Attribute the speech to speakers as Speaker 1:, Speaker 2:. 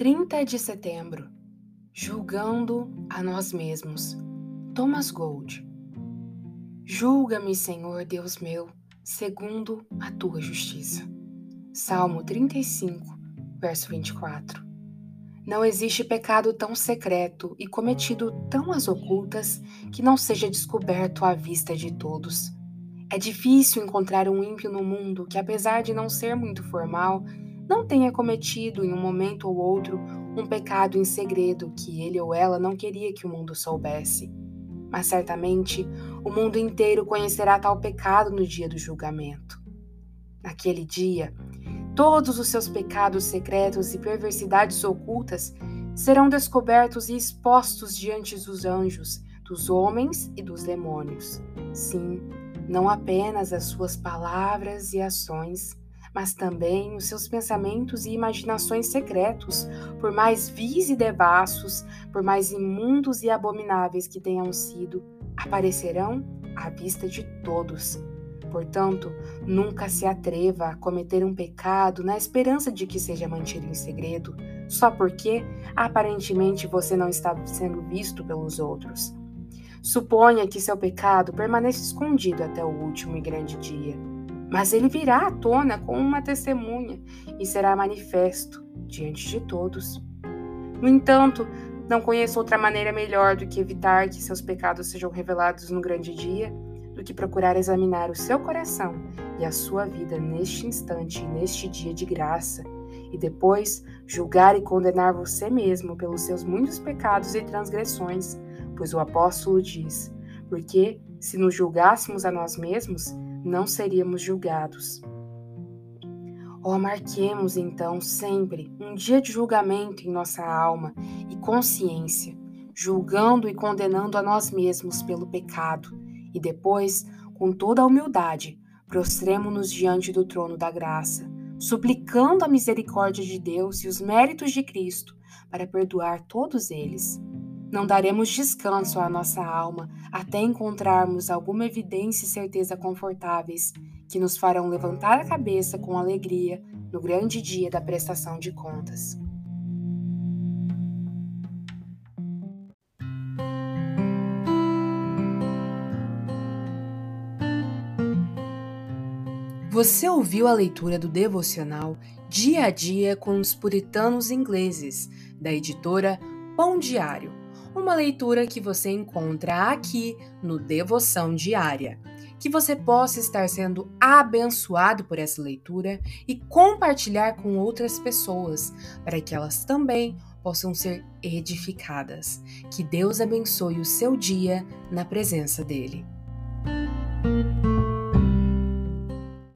Speaker 1: 30 de setembro Julgando a nós mesmos. Thomas Gold. Julga-me, Senhor Deus meu, segundo a tua justiça. Salmo 35, verso 24. Não existe pecado tão secreto e cometido tão às ocultas que não seja descoberto à vista de todos. É difícil encontrar um ímpio no mundo que, apesar de não ser muito formal, não tenha cometido em um momento ou outro um pecado em segredo que ele ou ela não queria que o mundo soubesse. Mas certamente o mundo inteiro conhecerá tal pecado no dia do julgamento. Naquele dia, todos os seus pecados secretos e perversidades ocultas serão descobertos e expostos diante dos anjos, dos homens e dos demônios. Sim, não apenas as suas palavras e ações, mas também os seus pensamentos e imaginações secretos, por mais vis e devassos, por mais imundos e abomináveis que tenham sido, aparecerão à vista de todos. Portanto, nunca se atreva a cometer um pecado na esperança de que seja mantido em segredo, só porque aparentemente você não está sendo visto pelos outros. Suponha que seu pecado permaneça escondido até o último e grande dia mas ele virá à tona como uma testemunha e será manifesto diante de todos. No entanto, não conheço outra maneira melhor do que evitar que seus pecados sejam revelados no grande dia, do que procurar examinar o seu coração e a sua vida neste instante e neste dia de graça, e depois julgar e condenar você mesmo pelos seus muitos pecados e transgressões, pois o apóstolo diz: porque se nos julgássemos a nós mesmos, não seríamos julgados. Oh, marquemos então sempre um dia de julgamento em nossa alma e consciência, julgando e condenando a nós mesmos pelo pecado, e depois, com toda a humildade, prostremo-nos diante do trono da graça, suplicando a misericórdia de Deus e os méritos de Cristo para perdoar todos eles não daremos descanso à nossa alma até encontrarmos alguma evidência e certeza confortáveis que nos farão levantar a cabeça com alegria no grande dia da prestação de contas. Você ouviu a leitura do devocional Dia a Dia com os Puritanos Ingleses, da editora Pão Diário uma leitura que você encontra aqui no Devoção Diária. Que você possa estar sendo abençoado por essa leitura e compartilhar com outras pessoas, para que elas também possam ser edificadas. Que Deus abençoe o seu dia na presença dEle.